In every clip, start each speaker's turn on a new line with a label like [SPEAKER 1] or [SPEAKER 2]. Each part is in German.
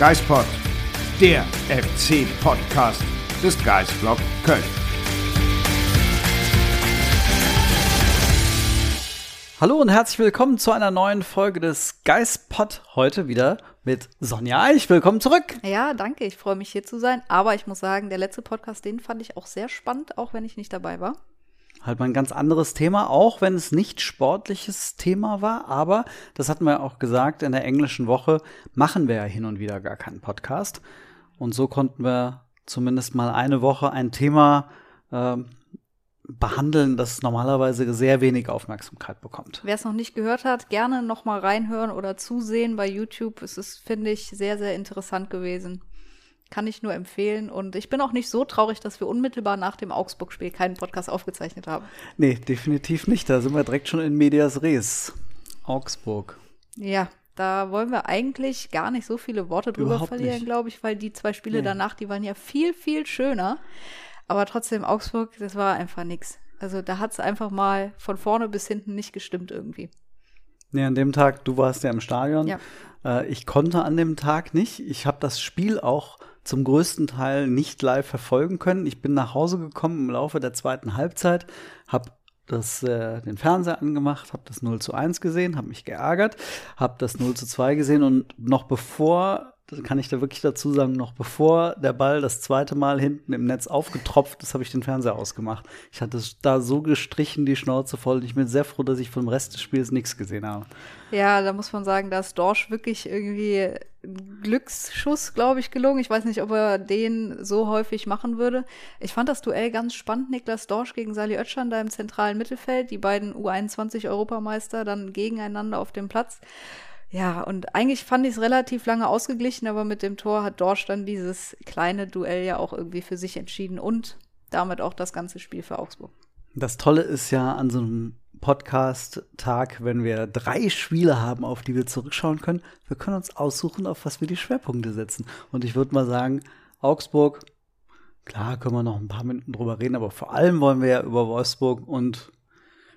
[SPEAKER 1] Geispod, der FC-Podcast des Geistblog Köln.
[SPEAKER 2] Hallo und herzlich willkommen zu einer neuen Folge des Geistpod. Heute wieder mit Sonja Eich. Willkommen zurück.
[SPEAKER 3] Ja, danke. Ich freue mich hier zu sein. Aber ich muss sagen, der letzte Podcast, den fand ich auch sehr spannend, auch wenn ich nicht dabei war.
[SPEAKER 2] Halt mal ein ganz anderes Thema, auch wenn es nicht sportliches Thema war. Aber das hatten wir auch gesagt, in der englischen Woche machen wir ja hin und wieder gar keinen Podcast. Und so konnten wir zumindest mal eine Woche ein Thema äh, behandeln, das normalerweise sehr wenig Aufmerksamkeit bekommt.
[SPEAKER 3] Wer es noch nicht gehört hat, gerne noch mal reinhören oder zusehen bei YouTube. Es ist, finde ich, sehr, sehr interessant gewesen. Kann ich nur empfehlen. Und ich bin auch nicht so traurig, dass wir unmittelbar nach dem Augsburg-Spiel keinen Podcast aufgezeichnet haben.
[SPEAKER 2] Nee, definitiv nicht. Da sind wir direkt schon in Medias Res. Augsburg.
[SPEAKER 3] Ja, da wollen wir eigentlich gar nicht so viele Worte drüber
[SPEAKER 2] Überhaupt
[SPEAKER 3] verlieren, glaube ich, weil die zwei Spiele
[SPEAKER 2] Nee.
[SPEAKER 3] danach, die waren ja viel, viel schöner. Aber trotzdem, Augsburg, das war einfach nix. Also da hat es einfach mal von vorne bis hinten nicht gestimmt irgendwie.
[SPEAKER 2] Nee, an dem Tag, du warst ja im Stadion.
[SPEAKER 3] Ja.
[SPEAKER 2] Äh, ich konnte an dem Tag nicht. Ich habe das Spiel auch zum größten Teil nicht live verfolgen können. Ich bin nach Hause gekommen im Laufe der zweiten Halbzeit, habe das, äh, den Fernseher angemacht, habe das 0 zu 1 gesehen, habe mich geärgert, habe das 0 zu 2 gesehen und noch bevor, kann ich da wirklich dazu sagen, noch bevor der Ball das zweite Mal hinten im Netz aufgetropft ist, habe ich den Fernseher ausgemacht. Ich hatte da so gestrichen, die Schnauze voll. Ich bin sehr froh, dass ich vom Rest des Spiels nichts gesehen habe.
[SPEAKER 3] Ja, da muss man sagen, da ist Dorsch wirklich irgendwie Glücksschuss, glaube ich, gelungen. Ich weiß nicht, ob er den so häufig machen würde. Ich fand das Duell ganz spannend. Niklas Dorsch gegen Sali Özcan da im zentralen Mittelfeld. Die beiden U21-Europameister dann gegeneinander auf dem Platz. Ja, und eigentlich fand ich es relativ lange ausgeglichen, aber mit dem Tor hat Dorsch dann dieses kleine Duell ja auch irgendwie für sich entschieden und damit auch das ganze Spiel für Augsburg.
[SPEAKER 2] Das Tolle ist ja an so einem Podcast-Tag, wenn wir drei Spiele haben, auf die wir zurückschauen können, wir können uns aussuchen, auf was wir die Schwerpunkte setzen. Und ich würde mal sagen, Augsburg, klar können wir noch ein paar Minuten drüber reden, aber vor allem wollen wir ja über Wolfsburg und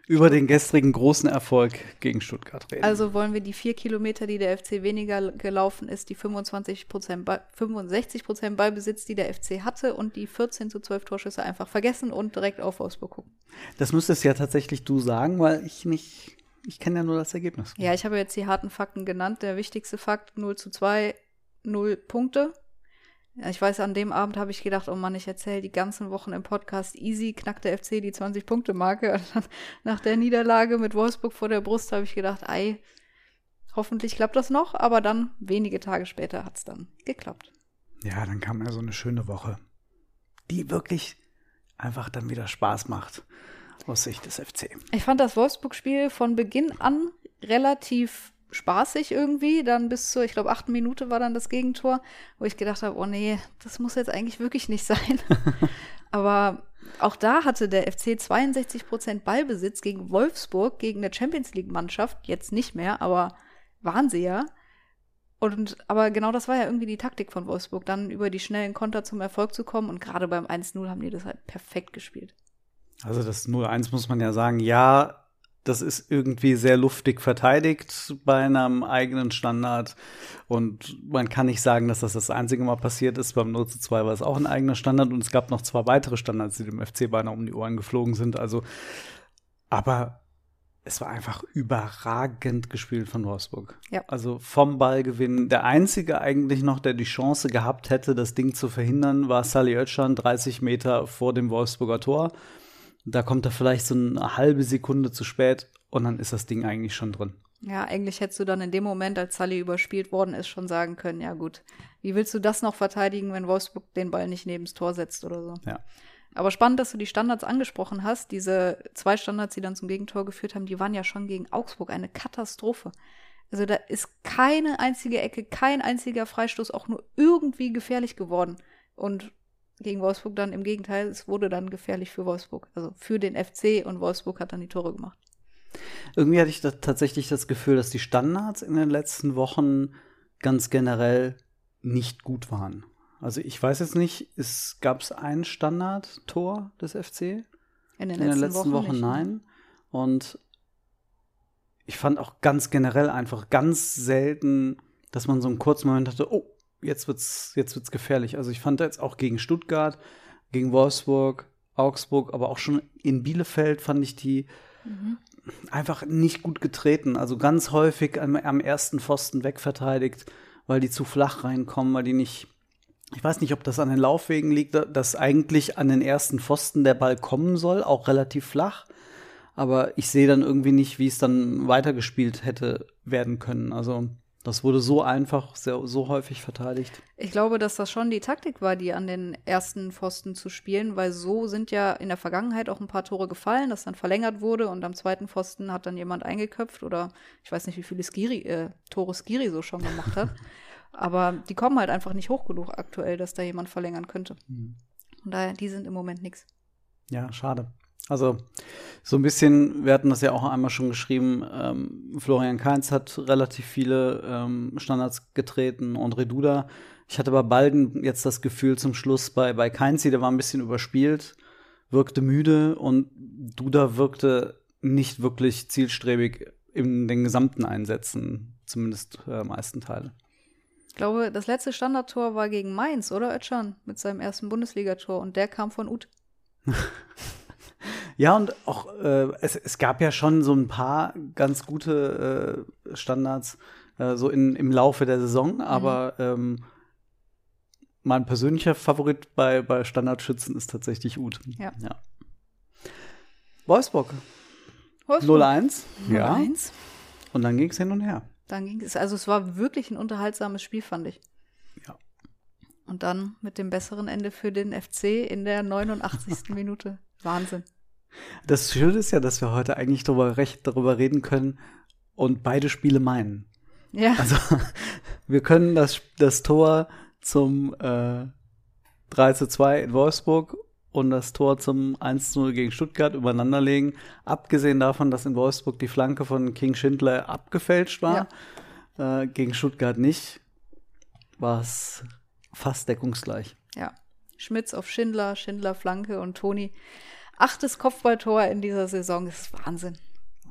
[SPEAKER 2] über den gestrigen großen Erfolg gegen Stuttgart reden.
[SPEAKER 3] Also wollen wir die vier Kilometer, die der FC weniger gelaufen ist, die 25 Prozent, 65 Prozent Ballbesitz, die der FC hatte und die 14 zu 12 Torschüsse einfach vergessen und direkt auf Wolfsburg gucken.
[SPEAKER 2] das müsstest ja tatsächlich du sagen, weil ich nicht, ich kenne ja nur das Ergebnis.
[SPEAKER 3] Ja, ich habe jetzt die harten Fakten genannt. Der wichtigste Fakt 0 zu 2, 0 Punkte. Ich weiß, an dem Abend habe ich gedacht, oh Mann, ich erzähle die ganzen Wochen im Podcast easy, knackt der FC die 20-Punkte-Marke. Und dann Nach der Niederlage mit Wolfsburg vor der Brust habe ich gedacht, ei, hoffentlich klappt das noch. Aber dann, wenige Tage später, hat es dann geklappt.
[SPEAKER 2] Ja, dann kam ja so eine schöne Woche, die wirklich einfach dann wieder Spaß macht aus Sicht des FC.
[SPEAKER 3] Ich fand das Wolfsburg-Spiel von Beginn an relativ spaßig irgendwie. Dann bis zur, ich glaube, achten Minute war dann das Gegentor, wo ich gedacht habe, oh nee, das muss jetzt eigentlich wirklich nicht sein. Aber auch da hatte der FC 62 Prozent Ballbesitz gegen Wolfsburg, gegen eine Champions League-Mannschaft. Jetzt nicht mehr, aber waren sie ja. Und aber genau das war ja irgendwie die Taktik von Wolfsburg, dann über die schnellen Konter zum Erfolg zu kommen. Und gerade beim 1-0 haben die das halt perfekt gespielt.
[SPEAKER 2] Also das 0-1 muss man ja sagen, ja, das ist irgendwie sehr luftig verteidigt bei einem eigenen Standard. Und man kann nicht sagen, dass das das einzige Mal passiert ist. Beim 0 zu 2 war es auch ein eigener Standard und es gab noch zwei weitere Standards, die dem FC beinahe um die Ohren geflogen sind. Also, aber es war einfach überragend gespielt von Wolfsburg.
[SPEAKER 3] Ja.
[SPEAKER 2] Also vom Ballgewinn. Der einzige eigentlich noch, der die Chance gehabt hätte, das Ding zu verhindern, war Sally Oetschan, 30 Meter vor dem Wolfsburger Tor. Da kommt er vielleicht so eine halbe Sekunde zu spät und dann ist das Ding eigentlich schon drin.
[SPEAKER 3] Ja, eigentlich hättest du dann in dem Moment, als Sully überspielt worden ist, schon sagen können, ja gut, wie willst du das noch verteidigen, wenn Wolfsburg den Ball nicht neben das Tor setzt oder so?
[SPEAKER 2] Ja.
[SPEAKER 3] Aber spannend, dass du die Standards angesprochen hast. Diese zwei Standards, die dann zum Gegentor geführt haben, die waren ja schon gegen Augsburg eine Katastrophe. Also da ist keine einzige Ecke, kein einziger Freistoß auch nur irgendwie gefährlich geworden. Und gegen Wolfsburg dann im Gegenteil, es wurde dann gefährlich für Wolfsburg. Also für den FC und Wolfsburg hat dann die Tore gemacht.
[SPEAKER 2] Irgendwie hatte ich da tatsächlich das Gefühl, dass die Standards in den letzten Wochen ganz generell nicht gut waren. Also ich weiß jetzt nicht, es gab es ein Standardtor des FC
[SPEAKER 3] In den
[SPEAKER 2] in
[SPEAKER 3] letzten,
[SPEAKER 2] den letzten Wochen,
[SPEAKER 3] nicht, ne?
[SPEAKER 2] nein. Und ich fand auch ganz generell einfach ganz selten, dass man so einen kurzen Moment hatte, oh, jetzt wird's, jetzt wird's gefährlich. Also ich fand jetzt auch gegen Stuttgart, gegen Wolfsburg, Augsburg, aber auch schon in Bielefeld fand ich die einfach nicht gut getreten. Also ganz häufig am, am ersten Pfosten wegverteidigt, weil die zu flach reinkommen, weil die nicht. Ich weiß nicht, ob das an den Laufwegen liegt, dass eigentlich an den ersten Pfosten der Ball kommen soll, auch relativ flach. Aber ich sehe dann irgendwie nicht, wie es dann weitergespielt hätte werden können. Also das wurde so einfach, sehr, so häufig verteidigt.
[SPEAKER 3] Ich glaube, dass das schon die Taktik war, die an den ersten Pfosten zu spielen, weil so sind ja in der Vergangenheit auch ein paar Tore gefallen, das dann verlängert wurde und am zweiten Pfosten hat dann jemand eingeköpft oder ich weiß nicht, wie viele Skiri, äh, Tore Skiri so schon gemacht hat. Aber die kommen halt einfach nicht hoch genug aktuell, dass da jemand verlängern könnte. Von daher, die sind im Moment nichts.
[SPEAKER 2] Ja, schade. Also so ein bisschen, wir hatten das ja auch einmal schon geschrieben, ähm, Florian Kainz hat relativ viele ähm, Standards getreten und Reduda. Ich hatte bei beiden jetzt das Gefühl zum Schluss, bei, bei Kainz, der war ein bisschen überspielt, wirkte müde und Duda wirkte nicht wirklich zielstrebig in den gesamten Einsätzen, zumindest äh, meisten Teile.
[SPEAKER 3] Ich glaube, das letzte Standardtor war gegen Mainz, oder Özcan, mit seinem ersten Bundesligator und der kam von Ut.
[SPEAKER 2] Ja, und auch, äh, es, es gab ja schon so ein paar ganz gute äh, Standards äh, so in, im Laufe der Saison, aber ähm, mein persönlicher Favorit bei, bei Standardschützen ist tatsächlich Uth.
[SPEAKER 3] Ja.
[SPEAKER 2] Wolfsburg,
[SPEAKER 3] Wolfsburg.
[SPEAKER 2] 0-1. Ja.
[SPEAKER 3] 0-1.
[SPEAKER 2] Und dann ging es hin und her.
[SPEAKER 3] Dann ging es, also es war wirklich ein unterhaltsames Spiel, fand ich.
[SPEAKER 2] Ja.
[SPEAKER 3] Und dann mit dem besseren Ende für den FC in der 89. Minute. Wahnsinn.
[SPEAKER 2] Das Schöne ist ja, dass wir heute eigentlich darüber, recht, darüber reden können und beide Spiele meinen.
[SPEAKER 3] Ja.
[SPEAKER 2] Also wir können das, das Tor zum äh, 3 zu 2 in Wolfsburg und das Tor zum 1 zu 0 gegen Stuttgart übereinander legen. Abgesehen davon, dass in Wolfsburg die Flanke von King Schindler abgefälscht war, äh, gegen Stuttgart nicht, war es fast deckungsgleich.
[SPEAKER 3] Ja. Schmitz auf Schindler, Schindler Flanke und Toni. Achtes Kopfballtor in dieser Saison. Das ist Wahnsinn.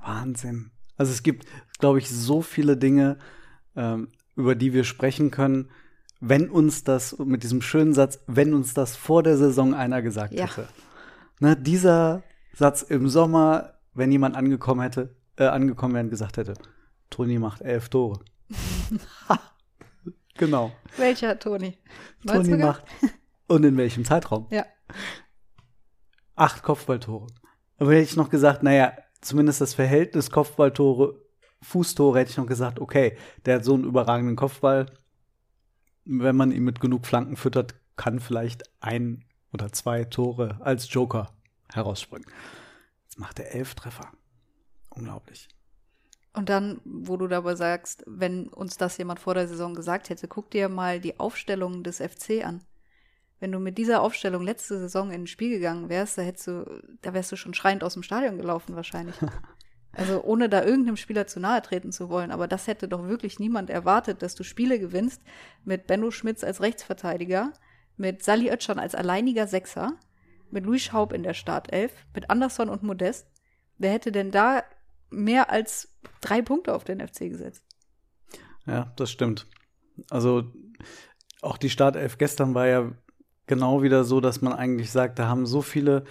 [SPEAKER 2] Wahnsinn. Also es gibt, glaube ich, so viele Dinge, ähm, über die wir sprechen können, wenn uns das mit diesem schönen Satz, wenn uns das vor der Saison einer gesagt
[SPEAKER 3] Ja.
[SPEAKER 2] hätte. Ne, dieser Satz im Sommer, wenn jemand angekommen hätte, äh, angekommen wäre und gesagt hätte, Toni macht elf Tore. Genau.
[SPEAKER 3] Welcher Toni?
[SPEAKER 2] Toni
[SPEAKER 3] 90er?
[SPEAKER 2] macht. Und in welchem Zeitraum?
[SPEAKER 3] Ja.
[SPEAKER 2] Acht Kopfballtore. Aber hätte ich noch gesagt, naja, zumindest das Verhältnis Kopfballtore, Fußtore, hätte ich noch gesagt, okay, der hat so einen überragenden Kopfball. Wenn man ihn mit genug Flanken füttert, kann vielleicht ein oder zwei Tore als Joker herausspringen. Jetzt macht er elf Treffer. Unglaublich.
[SPEAKER 3] Und dann, wo du dabei sagst, wenn uns das jemand vor der Saison gesagt hätte, guck dir mal die Aufstellung des FC an. Wenn du mit dieser Aufstellung letzte Saison in ein Spiel gegangen wärst, da hättest du, da wärst du schon schreiend aus dem Stadion gelaufen wahrscheinlich. Also ohne da irgendeinem Spieler zu nahe treten zu wollen. Aber das hätte doch wirklich niemand erwartet, dass du Spiele gewinnst mit Benno Schmitz als Rechtsverteidiger, mit Sally Oetschan als alleiniger Sechser, mit Luis Schaub in der Startelf, mit Anderson und Modest. Wer hätte denn da mehr als drei Punkte auf den FC gesetzt?
[SPEAKER 2] Ja, das stimmt. Also auch die Startelf gestern war ja genau wieder so, dass man eigentlich sagt, da haben so viele,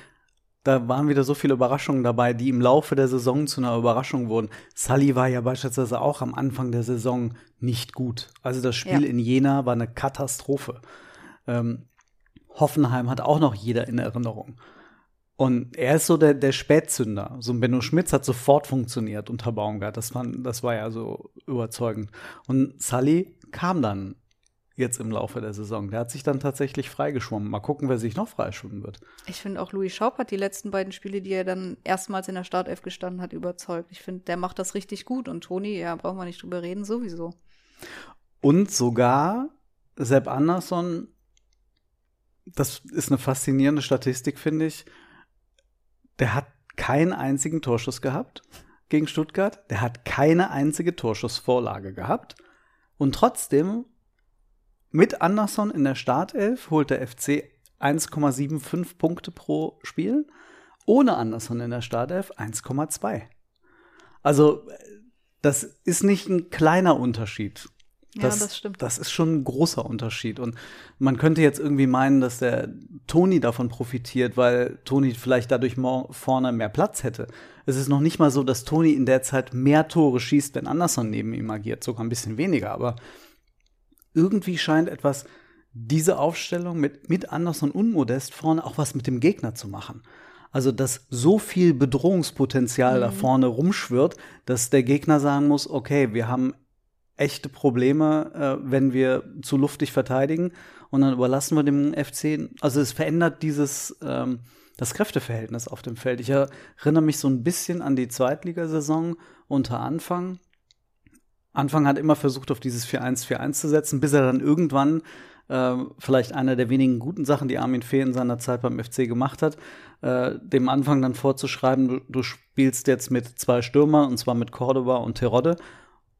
[SPEAKER 2] da waren wieder so viele Überraschungen dabei, die im Laufe der Saison zu einer Überraschung wurden. Sully war ja beispielsweise auch am Anfang der Saison nicht gut. Also das Spiel
[SPEAKER 3] Ja.
[SPEAKER 2] in Jena war eine Katastrophe. Ähm, Hoffenheim hat auch noch jeder in Erinnerung. Und er ist so der, der Spätzünder. So ein Benno Schmitz hat sofort funktioniert unter Baumgart. Das war, das war ja so überzeugend. Und Sully kam dann jetzt im Laufe der Saison. Der hat sich dann tatsächlich freigeschwommen. Mal gucken, wer sich noch freischwimmen wird.
[SPEAKER 3] Ich finde auch Louis Schaub hat die letzten beiden Spiele, die er dann erstmals in der Startelf gestanden hat, überzeugt. Ich finde, der macht das richtig gut. Und Toni, ja, brauchen wir nicht drüber reden, sowieso.
[SPEAKER 2] Und sogar Sepp Andersson, das ist eine faszinierende Statistik, finde ich. Der hat keinen einzigen Torschuss gehabt gegen Stuttgart. Der hat keine einzige Torschussvorlage gehabt. Und trotzdem mit Anderson in der Startelf holt der FC 1,75 Punkte pro Spiel. Ohne Anderson in der Startelf 1,2. Also, das ist nicht ein kleiner Unterschied. Das,
[SPEAKER 3] ja, das stimmt.
[SPEAKER 2] Das ist schon ein großer Unterschied. Und man könnte jetzt irgendwie meinen, dass der Toni davon profitiert, weil Toni vielleicht dadurch vorne mehr Platz hätte. Es ist noch nicht mal so, dass Toni in der Zeit mehr Tore schießt, wenn Anderson neben ihm agiert. Sogar ein bisschen weniger. Aber irgendwie scheint etwas, diese Aufstellung mit, mit Anderson und Modest vorne auch was mit dem Gegner zu machen. Also, dass so viel Bedrohungspotenzial mhm. da vorne rumschwirrt, dass der Gegner sagen muss, okay, wir haben echte Probleme, äh, wenn wir zu luftig verteidigen und dann überlassen wir dem FC, also es verändert dieses, ähm, das Kräfteverhältnis auf dem Feld. Ich erinnere mich so ein bisschen an die Zweitligasaison unter Anfang, Anfang hat immer versucht, auf dieses 4-1-4-1 zu setzen, bis er dann irgendwann äh, vielleicht eine der wenigen guten Sachen, die Armin Fee in seiner Zeit beim FC gemacht hat, äh, dem Anfang dann vorzuschreiben, du, du, spielst jetzt mit zwei Stürmern, und zwar mit Cordoba und Terodde.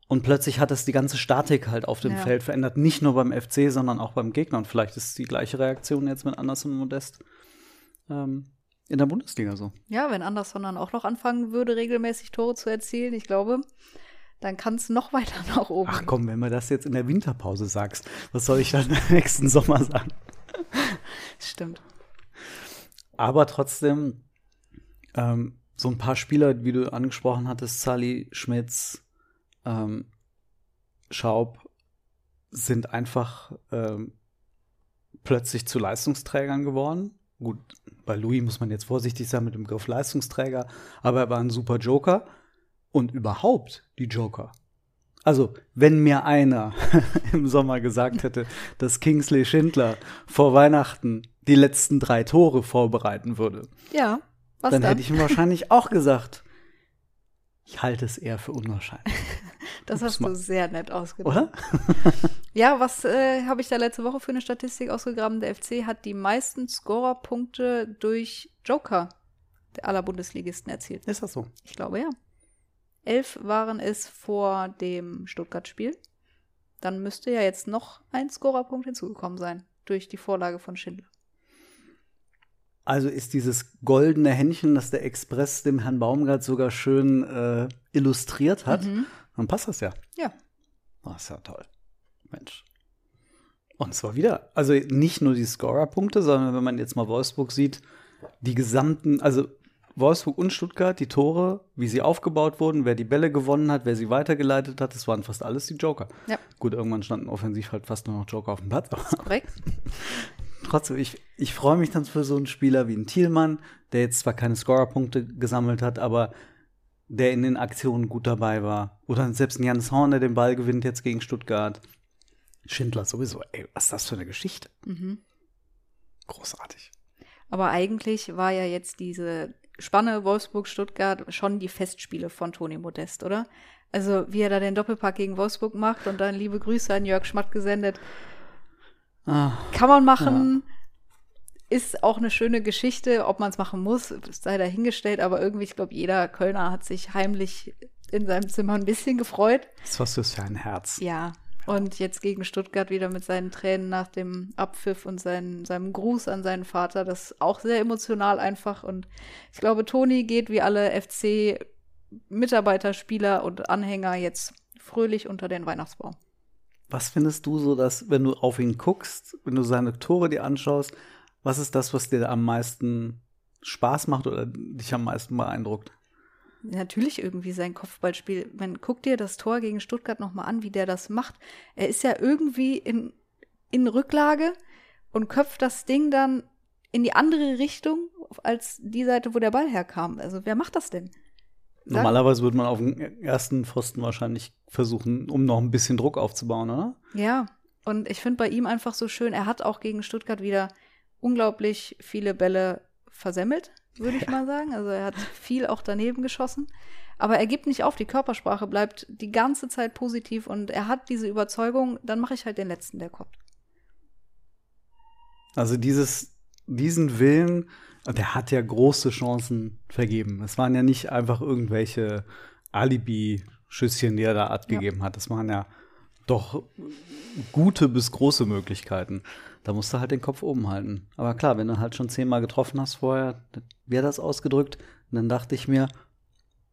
[SPEAKER 2] Und plötzlich hat es die ganze Statik halt auf dem ja. Feld verändert, nicht nur beim FC, sondern auch beim Gegner. Und vielleicht ist die gleiche Reaktion jetzt mit Anderson und Modest ähm, in der Bundesliga so.
[SPEAKER 3] Ja, wenn Anderson dann auch noch anfangen würde, regelmäßig Tore zu erzielen, ich glaube, dann kann es noch weiter nach oben.
[SPEAKER 2] Ach komm, wenn du das jetzt in der Winterpause sagst, was soll ich dann nächsten Sommer sagen?
[SPEAKER 3] Stimmt.
[SPEAKER 2] Aber trotzdem, ähm, so ein paar Spieler, wie du angesprochen hattest, Sally, Schmitz, ähm, Schaub, sind einfach ähm, plötzlich zu Leistungsträgern geworden. Gut, bei Louis muss man jetzt vorsichtig sein mit dem Begriff Leistungsträger, aber er war ein super Joker und überhaupt die Joker. Also, wenn mir einer im Sommer gesagt hätte, dass Kingsley Schindler vor Weihnachten die letzten drei Tore vorbereiten würde,
[SPEAKER 3] ja,
[SPEAKER 2] dann, dann hätte ich ihm wahrscheinlich auch gesagt, ich halte es eher für unwahrscheinlich.
[SPEAKER 3] das hast du sehr nett ausgedrückt.
[SPEAKER 2] Oder?
[SPEAKER 3] ja, was äh, habe ich da letzte Woche für eine Statistik ausgegraben? Der FC hat die meisten Scorerpunkte durch Joker aller Bundesligisten erzielt.
[SPEAKER 2] Ist das so?
[SPEAKER 3] Ich glaube ja. Elf waren es vor dem Stuttgart-Spiel. Dann müsste ja jetzt noch ein Scorerpunkt hinzugekommen sein durch die Vorlage von Schindler.
[SPEAKER 2] Also ist dieses goldene Händchen, das der Express dem Herrn Baumgart sogar schön äh, illustriert hat, mhm. dann passt das ja.
[SPEAKER 3] Ja.
[SPEAKER 2] Das ah, ist ja toll. Mensch. Und zwar wieder, also nicht nur die Scorerpunkte, sondern wenn man jetzt mal Wolfsburg sieht, die gesamten, also Wolfsburg und Stuttgart, die Tore, wie sie aufgebaut wurden, wer die Bälle gewonnen hat, wer sie weitergeleitet hat, das waren fast alles die Joker.
[SPEAKER 3] Ja.
[SPEAKER 2] Gut, irgendwann standen offensiv halt fast nur noch Joker auf dem Platz.
[SPEAKER 3] korrekt.
[SPEAKER 2] Trotzdem, ich, ich freue mich dann für so einen Spieler wie einen Thielmann, der jetzt zwar keine Scorerpunkte gesammelt hat, aber der in den Aktionen gut dabei war. Oder selbst ein Janis Horn, der den Ball gewinnt jetzt gegen Stuttgart. Schindler sowieso. Ey, was ist das für eine Geschichte?
[SPEAKER 3] Mhm.
[SPEAKER 2] Großartig.
[SPEAKER 3] Aber eigentlich war ja jetzt diese Spanne Wolfsburg-Stuttgart schon die Festspiele von Toni Modest, oder? Also, wie er da den Doppelpack gegen Wolfsburg macht und dann liebe Grüße an Jörg Schmatt gesendet. Ah, Kann man machen. Ja. Ist auch eine schöne Geschichte. Ob man es machen muss, sei dahingestellt. Aber irgendwie, ich glaube, jeder Kölner hat sich heimlich in seinem Zimmer ein bisschen gefreut.
[SPEAKER 2] Das ist für ein Herz.
[SPEAKER 3] Ja, und jetzt gegen Stuttgart wieder mit seinen Tränen nach dem Abpfiff und seinen, seinem Gruß an seinen Vater. Das ist auch sehr emotional einfach. Und ich glaube, Toni geht wie alle FC-Mitarbeiter, Spieler und Anhänger jetzt fröhlich unter den Weihnachtsbaum.
[SPEAKER 2] Was findest du so, dass, wenn du auf ihn guckst, wenn du seine Tore dir anschaust, was ist das, was dir am meisten Spaß macht oder dich am meisten beeindruckt?
[SPEAKER 3] Natürlich irgendwie sein Kopfballspiel. Man guckt dir das Tor gegen Stuttgart nochmal an, wie der das macht. Er ist ja irgendwie in, in Rücklage und köpft das Ding dann in die andere Richtung als die Seite, wo der Ball herkam. Also wer macht das denn?
[SPEAKER 2] Sag Normalerweise würde man auf dem ersten Pfosten wahrscheinlich versuchen, um noch ein bisschen Druck aufzubauen, oder?
[SPEAKER 3] Ja, Und ich finde bei ihm einfach so schön, er hat auch gegen Stuttgart wieder unglaublich viele Bälle versemmelt, würde ich mal sagen. Also er hat viel auch daneben geschossen. Aber er gibt nicht auf, die Körpersprache bleibt die ganze Zeit positiv und er hat diese Überzeugung, dann mache ich halt den letzten, der kommt.
[SPEAKER 2] Also dieses, diesen Willen, der hat ja große Chancen vergeben. Es waren ja nicht einfach irgendwelche Alibi-Schüsschen, die er da abgegeben ja. hat. Das waren ja doch gute bis große Möglichkeiten. Da musst du halt den Kopf oben halten. Aber klar, wenn du halt schon zehnmal getroffen hast vorher, wie hat das ausgedrückt? Und dann dachte ich mir,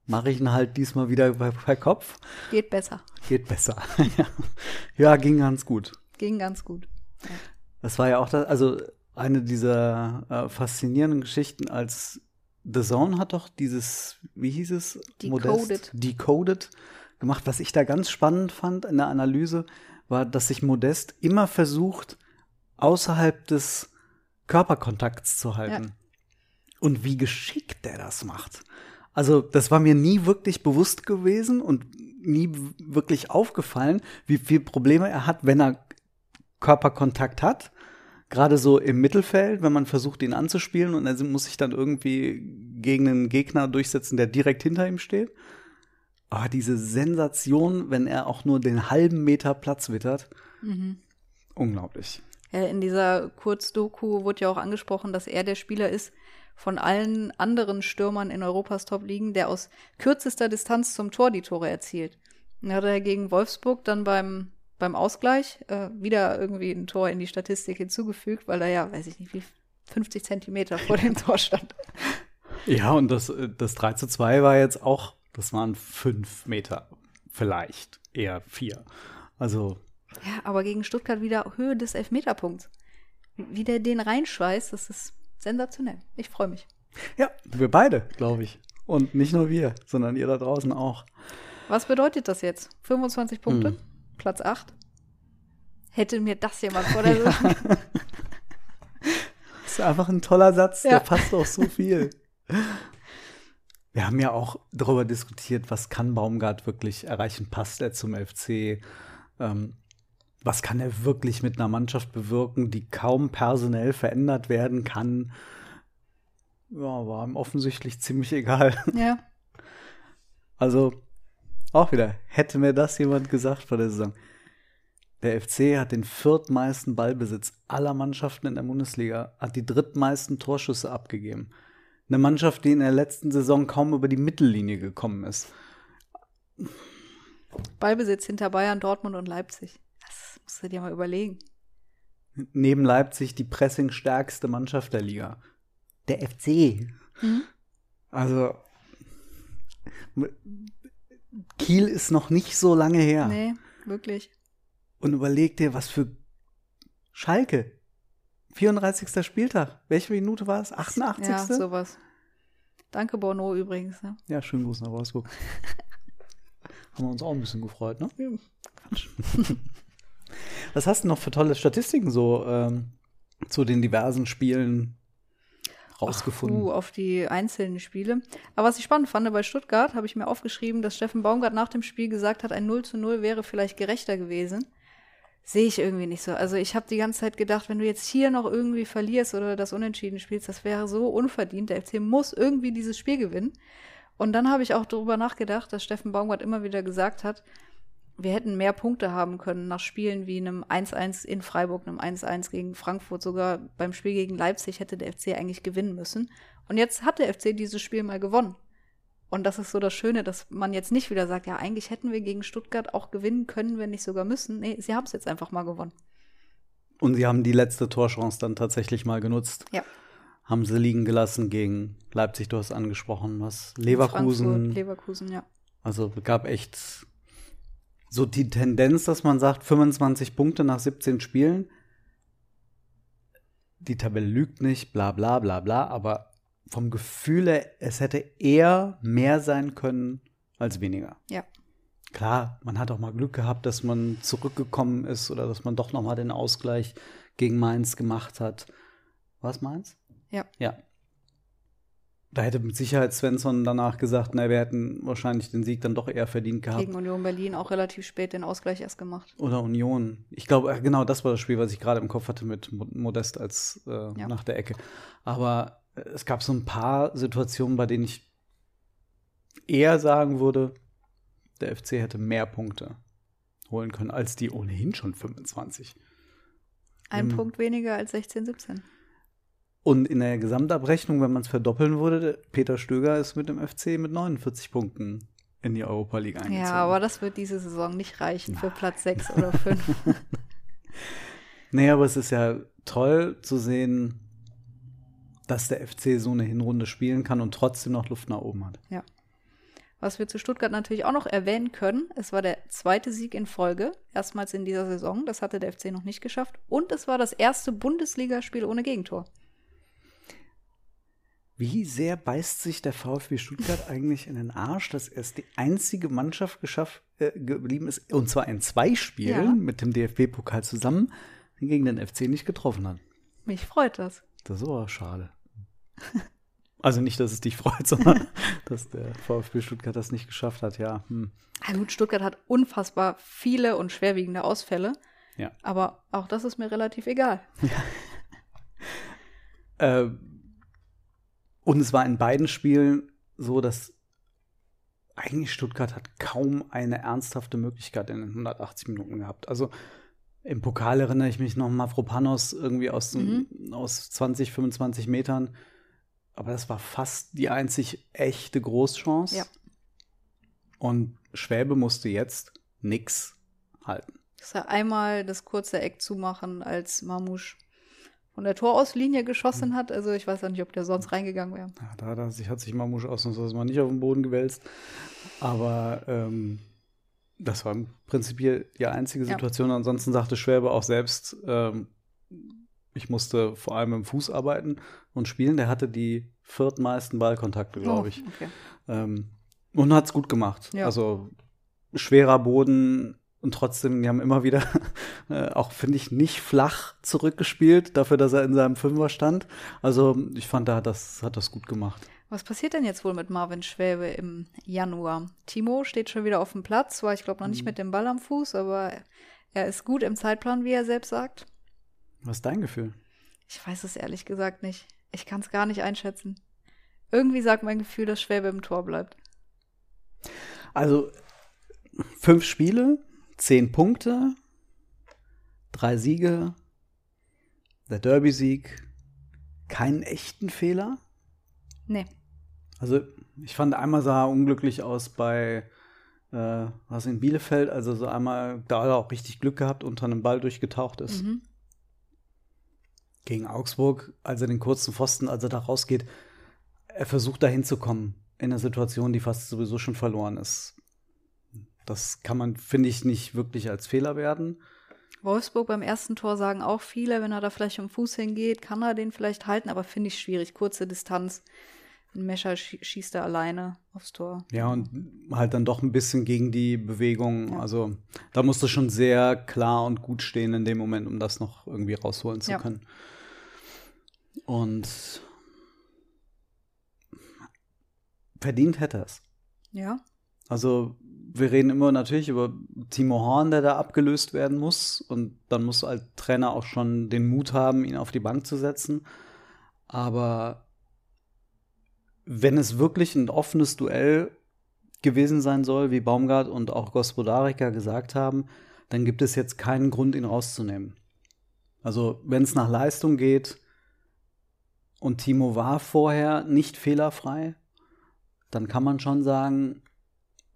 [SPEAKER 2] mache ich ihn halt diesmal wieder bei, bei Kopf.
[SPEAKER 3] Geht besser.
[SPEAKER 2] Geht besser. ja. ja, ging ganz gut.
[SPEAKER 3] Ging ganz gut. Ja.
[SPEAKER 2] Das war ja auch das, also eine dieser äh, faszinierenden Geschichten, als The Zone hat doch dieses, wie hieß es?
[SPEAKER 3] Decoded.
[SPEAKER 2] Modest, Decoded gemacht. Was ich da ganz spannend fand in der Analyse, war, dass sich Modest immer versucht, außerhalb des Körperkontakts zu halten. Ja. Und wie geschickt der das macht. Also, das war mir nie wirklich bewusst gewesen und nie wirklich aufgefallen, wie viele Probleme er hat, wenn er Körperkontakt hat. Gerade so im Mittelfeld, wenn man versucht, ihn anzuspielen und er muss sich dann irgendwie gegen einen Gegner durchsetzen, der direkt hinter ihm steht. Aber diese Sensation, wenn er auch nur den halben Meter Platz wittert, mhm. unglaublich.
[SPEAKER 3] Ja, in dieser Kurzdoku wurde ja auch angesprochen, dass er der Spieler ist, von allen anderen Stürmern in Europas Top-Ligen, der aus kürzester Distanz zum Tor die Tore erzielt. Und hat er gegen Wolfsburg dann beim, beim Ausgleich äh, wieder irgendwie ein Tor in die Statistik hinzugefügt, weil er ja, weiß ich nicht, wie 50 Zentimeter vor dem Tor stand.
[SPEAKER 2] Ja, und das, äh, das 3 zu 2 war jetzt auch, das waren fünf Meter, vielleicht eher vier. Also.
[SPEAKER 3] Ja, aber gegen Stuttgart wieder Höhe des Elfmeterpunkts. Wie der den reinschweißt, das ist sensationell. Ich freue mich.
[SPEAKER 2] Ja, wir beide, glaube ich. Und nicht nur wir, sondern ihr da draußen auch.
[SPEAKER 3] Was bedeutet das jetzt? 25 Punkte, hm. Platz 8. Hätte mir das jemand vor der Saison.
[SPEAKER 2] das ist einfach ein toller Satz, ja. der passt auch so viel. Wir haben ja auch darüber diskutiert, was kann Baumgart wirklich erreichen? Passt er zum FC? Ähm, was kann er wirklich mit einer Mannschaft bewirken, die kaum personell verändert werden kann? Ja, war ihm offensichtlich ziemlich egal.
[SPEAKER 3] Ja.
[SPEAKER 2] Also, auch wieder, hätte mir das jemand gesagt vor der Saison. Der FC hat den viertmeisten Ballbesitz aller Mannschaften in der Bundesliga, hat die drittmeisten Torschüsse abgegeben. Eine Mannschaft, die in der letzten Saison kaum über die Mittellinie gekommen ist.
[SPEAKER 3] Ballbesitz hinter Bayern, Dortmund und Leipzig. Musst du dir mal überlegen.
[SPEAKER 2] Neben Leipzig die pressingstärkste Mannschaft der Liga. Der FC. Mhm. Also Kiel ist noch nicht so lange her.
[SPEAKER 3] Nee, wirklich.
[SPEAKER 2] Und überleg dir, was für Schalke. 34. Spieltag. Welche Minute war es? 88.
[SPEAKER 3] Ja, sowas. Danke, Bono übrigens.
[SPEAKER 2] Ne? Ja, schönen Gruß nach Wolfsburg. Haben wir uns auch ein bisschen gefreut, ne? Ja. Was hast du noch für tolle Statistiken so ähm, zu den diversen Spielen rausgefunden? Ach,
[SPEAKER 3] uh, auf die einzelnen Spiele. Aber was ich spannend fand, bei Stuttgart habe ich mir aufgeschrieben, dass Steffen Baumgart nach dem Spiel gesagt hat, ein 0 zu 0 wäre vielleicht gerechter gewesen. Sehe ich irgendwie nicht so. Also ich habe die ganze Zeit gedacht, wenn du jetzt hier noch irgendwie verlierst oder das Unentschieden spielst, das wäre so unverdient. Der FC muss irgendwie dieses Spiel gewinnen. Und dann habe ich auch darüber nachgedacht, dass Steffen Baumgart immer wieder gesagt hat, wir hätten mehr Punkte haben können nach Spielen wie einem 1-1 in Freiburg, einem 1-1 gegen Frankfurt, sogar beim Spiel gegen Leipzig hätte der FC eigentlich gewinnen müssen. Und jetzt hat der FC dieses Spiel mal gewonnen. Und das ist so das Schöne, dass man jetzt nicht wieder sagt, ja, eigentlich hätten wir gegen Stuttgart auch gewinnen können, wenn nicht sogar müssen. Nee, sie haben es jetzt einfach mal gewonnen.
[SPEAKER 2] Und sie haben die letzte Torchance dann tatsächlich mal genutzt.
[SPEAKER 3] Ja.
[SPEAKER 2] Haben sie liegen gelassen gegen Leipzig, du hast angesprochen, was? Leverkusen.
[SPEAKER 3] Frankfurt, Leverkusen, ja.
[SPEAKER 2] Also gab echt so die Tendenz, dass man sagt, 25 Punkte nach 17 Spielen. Die Tabelle lügt nicht, bla bla bla bla, aber vom Gefühl es hätte eher mehr sein können als weniger.
[SPEAKER 3] Ja.
[SPEAKER 2] Klar, man hat auch mal Glück gehabt, dass man zurückgekommen ist oder dass man doch noch mal den Ausgleich gegen Mainz gemacht hat. Was Mainz?
[SPEAKER 3] Ja.
[SPEAKER 2] Ja. Da hätte mit Sicherheit Svensson danach gesagt, na, wir hätten wahrscheinlich den Sieg dann doch eher verdient gehabt.
[SPEAKER 3] Gegen Union Berlin auch relativ spät den Ausgleich erst gemacht.
[SPEAKER 2] Oder Union. Ich glaube, äh, genau das war das Spiel, was ich gerade im Kopf hatte mit Modest als äh,
[SPEAKER 3] Ja.
[SPEAKER 2] nach der Ecke. Aber äh, es gab so ein paar Situationen, bei denen ich eher sagen würde, der FC hätte mehr Punkte holen können als die ohnehin schon 25.
[SPEAKER 3] Ein
[SPEAKER 2] Mhm.
[SPEAKER 3] Punkt weniger als 16, 17.
[SPEAKER 2] Und in der Gesamtabrechnung, wenn man es verdoppeln würde, Peter Stöger ist mit dem FC mit 49 Punkten in die Europa League eingezogen.
[SPEAKER 3] Ja, aber das wird diese Saison nicht reichen für Platz 6 oder 5.
[SPEAKER 2] Nee, aber es ist ja toll zu sehen, dass der FC so eine Hinrunde spielen kann und trotzdem noch Luft nach oben hat.
[SPEAKER 3] ja. Was wir zu Stuttgart natürlich auch noch erwähnen können, es war der zweite Sieg in Folge, erstmals in dieser Saison. Das hatte der FC noch nicht geschafft. Und es war das erste Bundesligaspiel ohne Gegentor.
[SPEAKER 2] Wie sehr beißt sich der VfB Stuttgart eigentlich in den Arsch, dass erst die einzige Mannschaft geschafft äh, geblieben ist, und zwar in zwei Spielen
[SPEAKER 3] Ja.
[SPEAKER 2] mit dem DFB-Pokal zusammen, gegen den FC nicht getroffen hat.
[SPEAKER 3] Mich freut das.
[SPEAKER 2] Das ist aber schade. Also nicht, dass es dich freut, sondern dass der VfB Stuttgart das nicht geschafft hat, ja. Hm.
[SPEAKER 3] Ja, gut, Stuttgart hat unfassbar viele und schwerwiegende Ausfälle.
[SPEAKER 2] Ja.
[SPEAKER 3] Aber auch das ist mir relativ egal.
[SPEAKER 2] Äh, und es war in beiden Spielen so, dass eigentlich Stuttgart hat kaum eine ernsthafte Möglichkeit in den 180 Minuten gehabt. Also im Pokal erinnere ich mich noch Mavropanos irgendwie aus, dem, aus 20, 25 Metern. Aber das war fast die einzig echte Großchance.
[SPEAKER 3] Ja.
[SPEAKER 2] Und Schwäbe musste jetzt nix halten.
[SPEAKER 3] Das war einmal das kurze Eck zumachen, als Mamouche von der Torauslinie geschossen hat. Also ich weiß auch nicht, ob der sonst reingegangen wäre.
[SPEAKER 2] Ja, da hat, er sich, hat sich Mamouche ausnahmsweise mal nicht auf den Boden gewälzt. Aber ähm, das war im Prinzip die einzige
[SPEAKER 3] Ja.
[SPEAKER 2] Situation. Ansonsten sagte Schwäbe auch selbst, ähm, ich musste vor allem im Fuß arbeiten und spielen. Der hatte die viertmeisten Ballkontakte, glaube ich.
[SPEAKER 3] Oh, okay.
[SPEAKER 2] Ähm, und hat es gut gemacht.
[SPEAKER 3] Ja.
[SPEAKER 2] Also schwerer Boden und trotzdem, die haben immer wieder äh, auch, finde ich, nicht flach zurückgespielt, dafür, dass er in seinem Fünfer stand. Also ich fand, er hat das, hat das gut gemacht.
[SPEAKER 3] Was passiert denn jetzt wohl mit Marvin Schwäbe im Januar? Timo steht schon wieder auf dem Platz, war ich glaube noch nicht mit dem Ball am Fuß, aber er ist gut im Zeitplan, wie er selbst sagt.
[SPEAKER 2] Was ist dein Gefühl?
[SPEAKER 3] Ich weiß es ehrlich gesagt nicht. Ich kann es gar nicht einschätzen. Irgendwie sagt mein Gefühl, dass Schwäbe im Tor bleibt.
[SPEAKER 2] Also fünf Spiele, zehn Punkte, drei Siege, der Derby-Sieg, keinen echten Fehler.
[SPEAKER 3] Nee.
[SPEAKER 2] Also ich fand einmal sah er unglücklich aus bei äh, was in Bielefeld, also so einmal da hat er auch richtig Glück gehabt, unter einem Ball durchgetaucht ist.
[SPEAKER 3] Mhm.
[SPEAKER 2] Gegen Augsburg, als er den kurzen Pfosten, als er da rausgeht, er versucht da hinzukommen in einer Situation, die fast sowieso schon verloren ist. Das kann man, finde ich, nicht wirklich als Fehler werden.
[SPEAKER 3] Wolfsburg beim ersten Tor sagen auch viele, wenn er da vielleicht um Fuß hingeht, kann er den vielleicht halten, aber finde ich schwierig. Kurze Distanz. Ein Mescher schie- schießt er alleine aufs Tor.
[SPEAKER 2] Ja, und halt dann doch ein bisschen gegen die Bewegung.
[SPEAKER 3] Ja.
[SPEAKER 2] Also da musst du schon sehr klar und gut stehen in dem Moment, um das noch irgendwie rausholen zu
[SPEAKER 3] Ja.
[SPEAKER 2] können. Und verdient hätte es.
[SPEAKER 3] Ja.
[SPEAKER 2] Also wir reden immer natürlich über Timo Horn, der da abgelöst werden muss. Und dann muss als Trainer auch schon den Mut haben, ihn auf die Bank zu setzen. Aber wenn es wirklich ein offenes Duell gewesen sein soll, wie Baumgart und auch Gospodarika gesagt haben, dann gibt es jetzt keinen Grund, ihn rauszunehmen. Also wenn es nach Leistung geht und Timo war vorher nicht fehlerfrei, dann kann man schon sagen,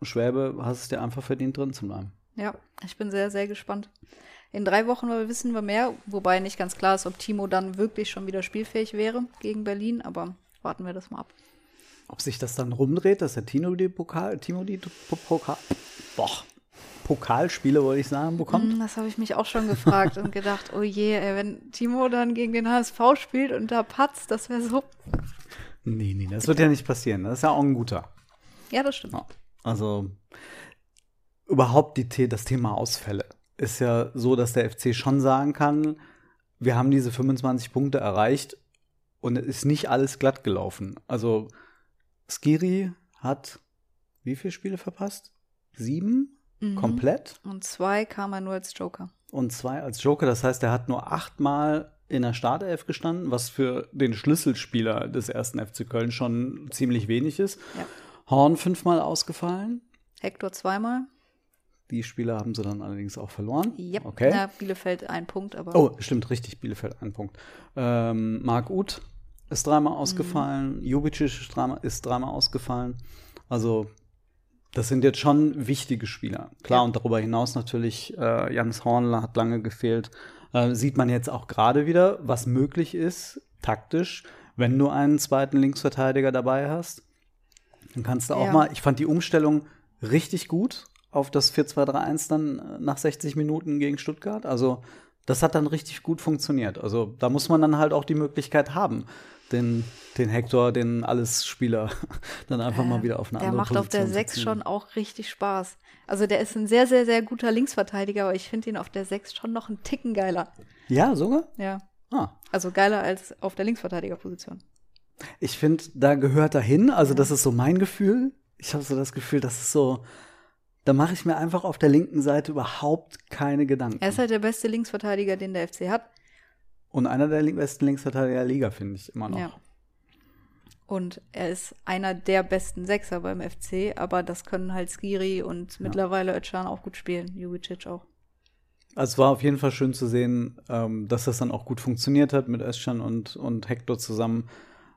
[SPEAKER 2] Schwäbe, hast es dir einfach verdient, drin zu bleiben.
[SPEAKER 3] Ja, ich bin sehr, sehr gespannt. In drei Wochen wissen wir mehr, wobei nicht ganz klar ist, ob Timo dann wirklich schon wieder spielfähig wäre gegen Berlin, aber warten wir das mal ab.
[SPEAKER 2] Ob sich das dann rumdreht, dass der Tino die Pokal, Timo die Po- Pokal, boah, Pokalspiele, wollte ich sagen, bekommt?
[SPEAKER 3] Hm, Das habe ich mich auch schon gefragt und gedacht, oh je, ey, wenn Timo dann gegen den HSV spielt und da patzt, das wäre so.
[SPEAKER 2] Nee, nee, das wird ja nicht passieren. Das ist ja auch ein guter.
[SPEAKER 3] Ja, das stimmt.
[SPEAKER 2] Ja. Also überhaupt die, das Thema Ausfälle ist ja so, dass der FC schon sagen kann, wir haben diese 25 Punkte erreicht und es ist nicht alles glatt gelaufen. Also Skiri hat wie viele Spiele verpasst? Sieben?
[SPEAKER 3] Mhm.
[SPEAKER 2] Komplett?
[SPEAKER 3] Und zwei kam er nur als Joker.
[SPEAKER 2] Und zwei als Joker. Das heißt, er hat nur achtmal in der Startelf gestanden, was für den Schlüsselspieler des ersten FC Köln schon ziemlich wenig ist.
[SPEAKER 3] Ja.
[SPEAKER 2] Horn fünfmal ausgefallen.
[SPEAKER 3] Hector zweimal.
[SPEAKER 2] Die Spieler haben sie dann allerdings auch verloren.
[SPEAKER 3] Yep.
[SPEAKER 2] Okay.
[SPEAKER 3] Ja, Bielefeld ein Punkt, aber
[SPEAKER 2] Oh, stimmt, richtig, Bielefeld ein Punkt. Ähm, Marc Uth ist dreimal ausgefallen,
[SPEAKER 3] Mhm.
[SPEAKER 2] Jubicic ist dreimal, ausgefallen. Also, das sind jetzt schon wichtige Spieler. Klar,
[SPEAKER 3] Ja.
[SPEAKER 2] und darüber hinaus natürlich, äh, Janis Hornler hat lange gefehlt. Äh, sieht man jetzt auch gerade wieder, was möglich ist, taktisch, wenn du einen zweiten Linksverteidiger dabei hast. Dann kannst du auch
[SPEAKER 3] Ja.
[SPEAKER 2] mal, ich fand die Umstellung richtig gut auf das 4-2-3-1 dann äh, nach 60 Minuten gegen Stuttgart. Also das hat dann richtig gut funktioniert. Also da muss man dann halt auch die Möglichkeit haben, den, den Hector, den Alles-Spieler dann einfach mal wieder auf eine
[SPEAKER 3] der
[SPEAKER 2] andere
[SPEAKER 3] macht auf der
[SPEAKER 2] Position zu
[SPEAKER 3] 6
[SPEAKER 2] ziehen.
[SPEAKER 3] schon auch richtig Spaß. Also der ist ein sehr, sehr, sehr guter Linksverteidiger, aber ich finde ihn auf der 6 schon noch einen Ticken geiler.
[SPEAKER 2] Ja, sogar?
[SPEAKER 3] Ja.
[SPEAKER 2] Ah.
[SPEAKER 3] Also geiler als auf der Linksverteidigerposition.
[SPEAKER 2] Ich finde, da gehört er hin. Also, das ist so mein Gefühl. Ich habe so das Gefühl, das ist so, da mache ich mir einfach auf der linken Seite überhaupt keine Gedanken.
[SPEAKER 3] Er ist halt der beste Linksverteidiger, den der FC hat.
[SPEAKER 2] Und einer der besten Linksverteidiger der Liga, finde ich immer noch.
[SPEAKER 3] Ja. Und er ist einer der besten Sechser beim FC, aber das können halt Skiri und mittlerweile Özcan auch gut spielen. Jubicic auch.
[SPEAKER 2] Also es war auf jeden Fall schön zu sehen, ähm, dass das dann auch gut funktioniert hat mit Özcan und, und Hector zusammen.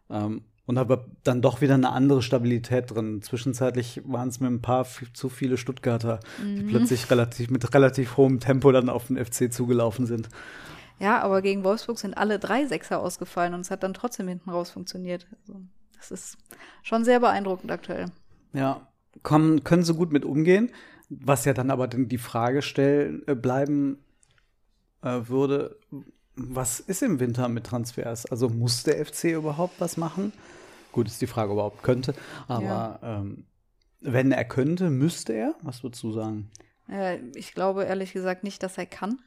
[SPEAKER 2] Ähm, und aber dann doch wieder eine andere Stabilität drin. Zwischenzeitlich waren es mir ein paar zu viele Stuttgarter, die plötzlich relativ mit relativ hohem Tempo dann auf den FC zugelaufen sind.
[SPEAKER 3] Ja, aber gegen Wolfsburg sind alle drei Sechser ausgefallen und es hat dann trotzdem hinten raus funktioniert. Also, das ist schon sehr beeindruckend aktuell.
[SPEAKER 2] Ja, kommen, können sie gut mit umgehen. Was ja dann aber dann die Frage stellen, äh, bleiben äh, würde, was ist im Winter mit Transfers? Also muss der FC überhaupt was machen? Gut, ist die Frage, er überhaupt könnte. Aber
[SPEAKER 3] Ja.
[SPEAKER 2] ähm, wenn er könnte, müsste er? Was würdest du sagen?
[SPEAKER 3] Äh, ich glaube ehrlich gesagt nicht, dass er kann.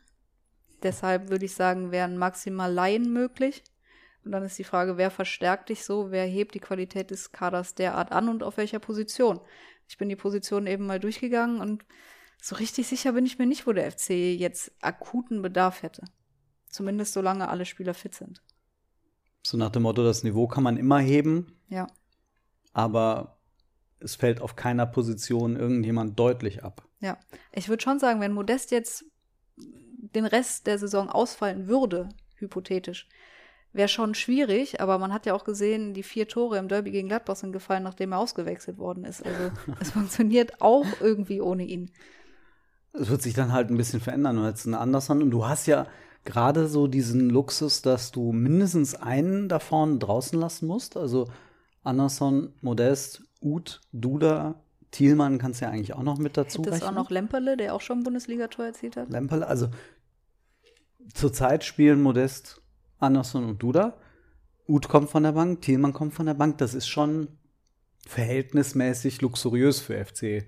[SPEAKER 3] Deshalb würde ich sagen, wären maximal Laien möglich. Und dann ist die Frage, wer verstärkt dich so, wer hebt die Qualität des Kaders derart an und auf welcher Position. Ich bin die Position eben mal durchgegangen und so richtig sicher bin ich mir nicht, wo der FC jetzt akuten Bedarf hätte. Zumindest solange alle Spieler fit sind.
[SPEAKER 2] So nach dem Motto, das Niveau kann man immer heben,
[SPEAKER 3] Ja.
[SPEAKER 2] aber es fällt auf keiner Position irgendjemand deutlich ab.
[SPEAKER 3] Ja, ich würde schon sagen, wenn Modest jetzt den Rest der Saison ausfallen würde, hypothetisch, wäre schon schwierig, aber man hat ja auch gesehen, die vier Tore im Derby gegen Gladbach sind gefallen, nachdem er ausgewechselt worden ist. Also es funktioniert auch irgendwie ohne ihn.
[SPEAKER 2] Es wird sich dann halt ein bisschen verändern. Du hast einen Anderson und du hast ja gerade so diesen Luxus, dass du mindestens einen da vorne draußen lassen musst. Also Anderson, Modest, Uth, Duda, Thielmann kannst du ja eigentlich auch noch mit dazu
[SPEAKER 3] Hätte es auch noch Lemperle, der auch schon ein Bundesligator erzielt hat.
[SPEAKER 2] Lemperle, also zurzeit spielen Modest, Anderson und Duda. Uth kommt von der Bank, Thielmann kommt von der Bank. Das ist schon verhältnismäßig luxuriös für FC.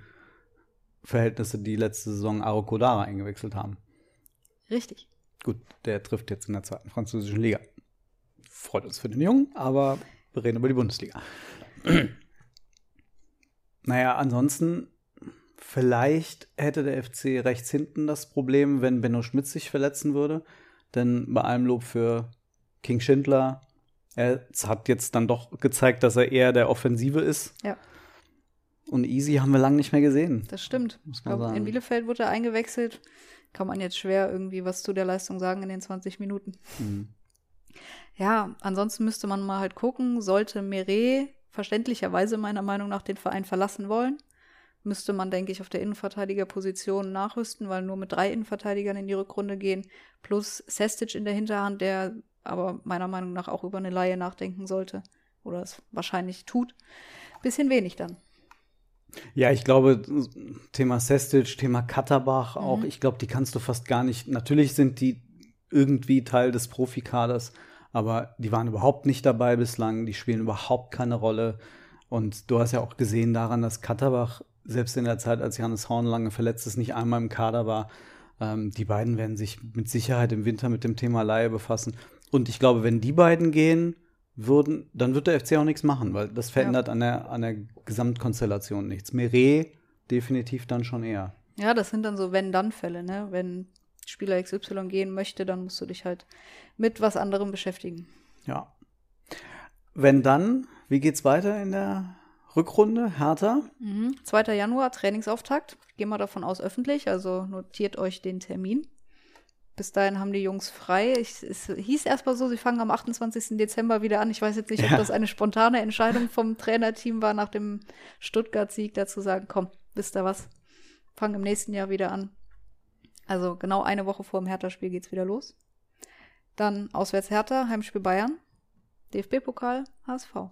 [SPEAKER 2] Verhältnisse, die letzte Saison Aro Kodara eingewechselt haben.
[SPEAKER 3] Richtig.
[SPEAKER 2] Gut, der trifft jetzt in der zweiten französischen Liga. Freut uns für den Jungen, aber wir reden über die Bundesliga. naja, ansonsten, vielleicht hätte der FC rechts hinten das Problem, wenn Benno Schmitz sich verletzen würde. Denn bei allem Lob für King Schindler, er hat jetzt dann doch gezeigt, dass er eher der Offensive ist.
[SPEAKER 3] Ja,
[SPEAKER 2] Und Easy haben wir lange nicht mehr gesehen.
[SPEAKER 3] das stimmt.
[SPEAKER 2] Muss
[SPEAKER 3] Ich
[SPEAKER 2] man
[SPEAKER 3] glaub,
[SPEAKER 2] sagen.
[SPEAKER 3] in Bielefeld wurde er eingewechselt. Kann man jetzt schwer irgendwie was zu der Leistung sagen in den 20 Minuten.
[SPEAKER 2] Mhm.
[SPEAKER 3] Ja, ansonsten müsste man mal halt gucken, sollte Meret verständlicherweise meiner Meinung nach den Verein verlassen wollen, müsste man, denke ich, auf der Innenverteidigerposition nachrüsten, weil nur mit drei Innenverteidigern in die Rückrunde gehen, plus Sestic in der Hinterhand, der aber meiner Meinung nach auch über eine Laie nachdenken sollte oder es wahrscheinlich tut. Bisschen wenig dann.
[SPEAKER 2] Ja, ich glaube, Thema Sestic, Thema Katterbach auch, ich glaube, die kannst du fast gar nicht. Natürlich sind die irgendwie Teil des Profikaders, aber die waren überhaupt nicht dabei bislang, die spielen überhaupt keine Rolle. Und du hast ja auch gesehen daran, dass Katterbach, selbst in der Zeit, als Johannes Horn lange verletzt ist, nicht einmal im Kader war. Ähm, die beiden werden sich mit Sicherheit im Winter mit dem Thema Laie befassen. Und ich glaube, wenn die beiden gehen, würden, dann wird der FC auch nichts machen, weil das verändert ja. an, der, an der Gesamtkonstellation nichts. Meret definitiv dann schon eher.
[SPEAKER 3] Ja, das sind dann so Wenn-Dann-Fälle, ne? Wenn Spieler XY gehen möchte, dann musst du dich halt mit was anderem beschäftigen.
[SPEAKER 2] Ja. Wenn dann, wie geht's weiter in der Rückrunde? Hertha?
[SPEAKER 3] Mhm. 2. Januar, Trainingsauftakt. Gehen wir davon aus öffentlich, also notiert euch den Termin. Bis dahin haben die Jungs frei. Ich, es hieß erstmal so, sie fangen am 28. Dezember wieder an. Ich weiß jetzt nicht, ob das eine spontane Entscheidung vom Trainerteam war, nach dem Stuttgart-Sieg dazu sagen, komm, wisst ihr was, fangen im nächsten Jahr wieder an. Also genau eine Woche vor dem Hertha-Spiel geht es wieder los. Dann auswärts Hertha, Heimspiel Bayern, DFB-Pokal, HSV.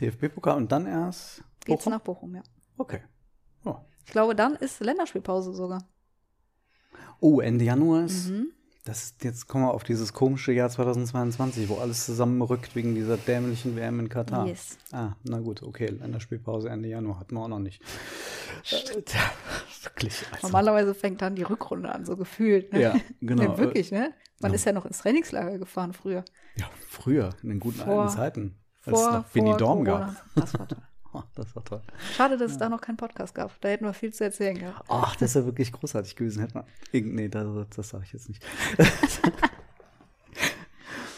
[SPEAKER 2] DFB-Pokal und dann erst
[SPEAKER 3] Bochum? Geht's nach Bochum, ja.
[SPEAKER 2] Okay.
[SPEAKER 3] Oh. Ich glaube, dann ist Länderspielpause sogar.
[SPEAKER 2] Oh, Ende Januar ist. Mhm. Das jetzt kommen wir auf dieses komische Jahr 2022, wo alles zusammenrückt wegen dieser dämlichen WM in Katar. Yes. Ah, na gut, okay. Länderspielpause Ende Januar hatten wir auch noch nicht.
[SPEAKER 3] Äh, wirklich. Also. Normalerweise fängt dann die Rückrunde an, so gefühlt. Ne?
[SPEAKER 2] Ja, genau. Ja,
[SPEAKER 3] wirklich, ne? Man ja. ist ja noch ins Trainingslager gefahren früher.
[SPEAKER 2] Ja, früher, in den guten vor, alten Zeiten.
[SPEAKER 3] Als vor, es noch Winnie Dorm
[SPEAKER 2] gab.
[SPEAKER 3] Das war toll.
[SPEAKER 2] Das war toll.
[SPEAKER 3] Schade, dass es da noch keinen Podcast gab. Da hätten wir viel zu erzählen gehabt.
[SPEAKER 2] Ach, das wäre wirklich großartig gewesen. Hätte man, nee, das, das sage ich jetzt nicht.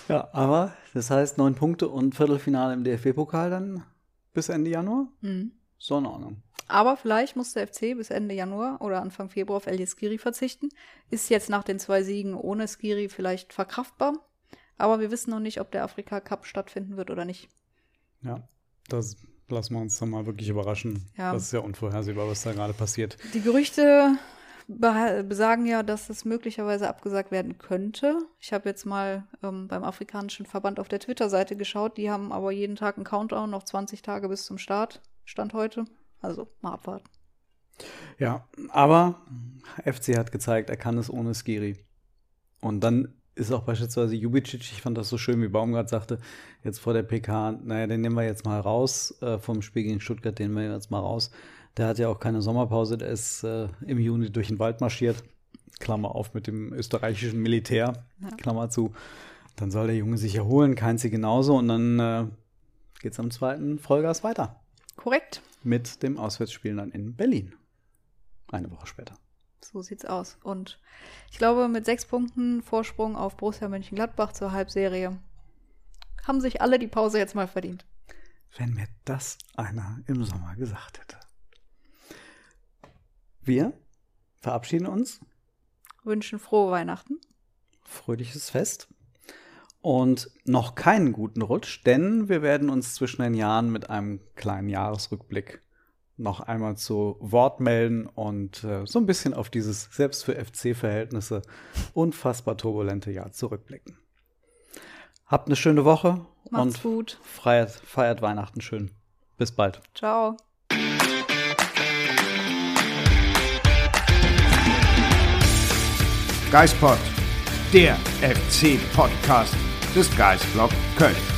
[SPEAKER 2] ja, aber das heißt neun Punkte und Viertelfinale im DFB-Pokal dann bis Ende Januar. Mhm. So in Ordnung.
[SPEAKER 3] Aber vielleicht muss der FC bis Ende Januar oder Anfang Februar auf Elias Skiri verzichten. Ist jetzt nach den zwei Siegen ohne Skiri vielleicht verkraftbar. Aber wir wissen noch nicht, ob der Afrika Cup stattfinden wird oder nicht.
[SPEAKER 2] Ja, das lassen wir uns dann mal wirklich überraschen. Ja. Das ist ja unvorhersehbar, was da gerade passiert.
[SPEAKER 3] Die Gerüchte besagen ja, dass es möglicherweise abgesagt werden könnte. Ich habe jetzt mal ähm, beim Afrikanischen Verband auf der Twitter-Seite geschaut. Die haben aber jeden Tag einen Countdown, noch 20 Tage bis zum Start, Stand heute. Also mal abwarten.
[SPEAKER 2] Ja, aber FC hat gezeigt, er kann es ohne Skiri. Und dann ist auch beispielsweise Jubicic, ich fand das so schön, wie Baumgart sagte, jetzt vor der PK, naja, den nehmen wir jetzt mal raus äh, vom Spiel gegen Stuttgart, den nehmen wir jetzt mal raus. Der hat ja auch keine Sommerpause, der ist äh, im Juni durch den Wald marschiert. Klammer auf mit dem österreichischen Militär, ja. Klammer zu. Dann soll der Junge sich erholen, kein sie genauso und dann äh, es am zweiten Vollgas weiter.
[SPEAKER 3] Korrekt.
[SPEAKER 2] Mit dem Auswärtsspiel dann in Berlin. Eine Woche später.
[SPEAKER 3] So sieht's aus. Und ich glaube, mit sechs Punkten Vorsprung auf Borussia Mönchengladbach zur Halbserie haben sich alle die Pause jetzt mal verdient.
[SPEAKER 2] Wenn mir das einer im Sommer gesagt hätte. Wir verabschieden uns.
[SPEAKER 3] Wünschen frohe Weihnachten.
[SPEAKER 2] Fröhliches Fest. Und noch keinen guten Rutsch, denn wir werden uns zwischen den Jahren mit einem kleinen Jahresrückblick noch einmal zu Wort melden und äh, so ein bisschen auf dieses selbst für FC-Verhältnisse unfassbar turbulente Jahr zurückblicken. Habt eine schöne Woche
[SPEAKER 3] Macht's und gut.
[SPEAKER 2] Feiert, feiert Weihnachten schön. Bis bald.
[SPEAKER 3] Ciao.
[SPEAKER 1] Geispod, der FC-Podcast des Geistblog Köln.